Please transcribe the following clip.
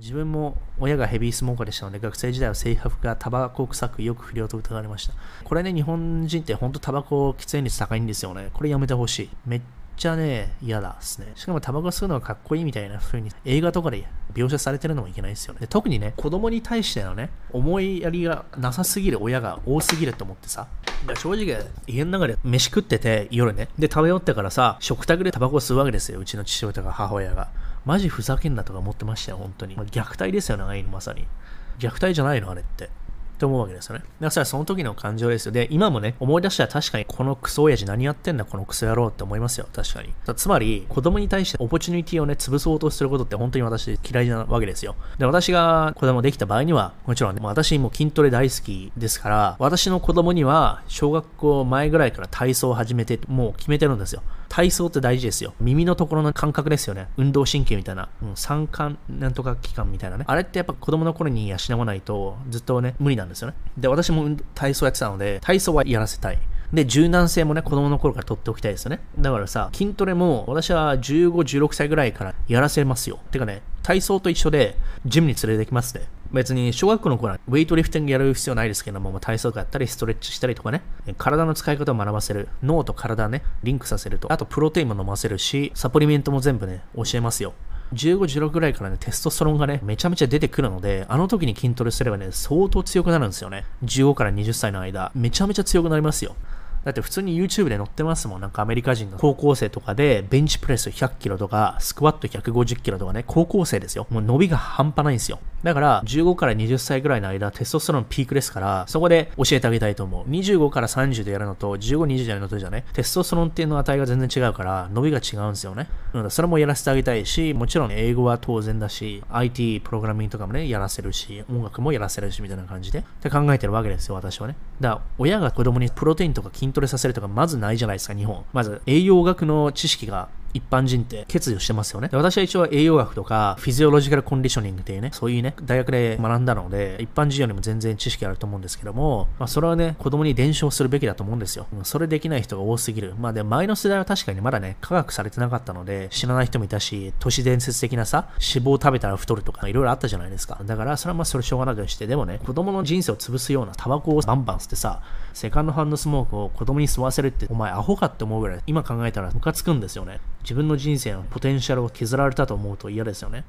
自分も親がヘビースモーカーでしたので、学生時代は性格がタバコ臭くよく不良と疑われました。これね、日本人って本当タバコ喫煙率高いんですよね。これやめてほしい。めっちゃね、嫌だっすね。しかもタバコ吸うのがかっこいいみたいな風に映画とかで描写されてるのもいけないですよね。特にね、子供に対してのね、思いやりがなさすぎる親が多すぎると思ってさ。正直、家の中で飯食ってて、夜ね。で、食べ終わってからさ、食卓でタバコ吸うわけですよ。うちの父親とか母親が。マジふざけんなとか思ってましたよ、本当にま。虐待ですよね、ああいうのまさに。虐待じゃないの、あれって。って思うわけですよね。だからその時の感情ですよ。で、今もね、思い出したら確かにこのクソ親父何やってんだ、このクソ野郎って思いますよ。確かに。つまり、子供に対してオポチュニティをね、潰そうとすることって本当に私嫌いなわけですよ。で、私が子供できた場合には、もちろんね、も私も筋トレ大好きですから、私の子供には小学校前ぐらいから体操を始めて、もう決めてるんですよ。体操って大事ですよ。耳のところの感覚ですよね。運動神経みたいな。うん、三感なんとか器官みたいなね。あれってやっぱ子供の頃に養わないとずっとね、無理なんですよね。で、私も体操やってたので、体操はやらせたい。で、柔軟性もね、子供の頃から取っておきたいですよね。だからさ、筋トレも私は15、16歳ぐらいからやらせますよ。てかね、体操と一緒でジムに連れてきますね。別に小学校の頃はウェイトリフティングやる必要ないですけどもま、体操やったりストレッチしたりとかね、体の使い方を学ばせる、脳と体ね、リンクさせると、あとプロテインも飲ませるし、サプリメントも全部ね、教えますよ。15、16ぐらいからね、テストステロンがね、めちゃめちゃ出てくるので、あの時に筋トレすればね、相当強くなるんですよね。15から20歳の間、めちゃめちゃ強くなりますよ。だって普通に YouTube で載ってますもん。なんかアメリカ人の高校生とかで、ベンチプレス100キロとか、スクワット150キロとかね、高校生ですよ。もう伸びが半端ないんですよ。だから、15から20歳ぐらいの間、テストステロンピークですから、そこで教えてあげたいと思う。25から30でやるのと、15、20でやるのとじゃね、テストステロンっていうの値が全然違うから、伸びが違うんですよね。なので、それもやらせてあげたいし、もちろん英語は当然だし、IT プログラミングとかもね、やらせるし、音楽もやらせるし、みたいな感じで、って考えてるわけですよ、私はね。だから、親が子供にプロテインとか筋トレさせるとか、まずないじゃないですか、日本。まず、栄養学の知識が一般人って欠如してますよね。私は一応栄養学とかフィジオロジカルコンディショニングっていうね、そういうね、大学で学んだので、一般人よりも全然知識あると思うんですけども、まあそれはね、子供に伝承するべきだと思うんですよ。それできない人が多すぎる。まあで、前の世代は確かにまだね、科学されてなかったので、知らない人もいたし、都市伝説的なさ、脂肪を食べたら太るとか、いろいろあったじゃないですか。だから、それはまあそれしょうがなくして、でもね、子供の人生を潰すようなタバコをバンバン吸ってさ、セカンドハンドスモークを子供に吸わせるって、お前アホかって思うぐらい、今考えたらムカつくんですよね。自分の人生のポテンシャルを削られたと思うと嫌ですよね。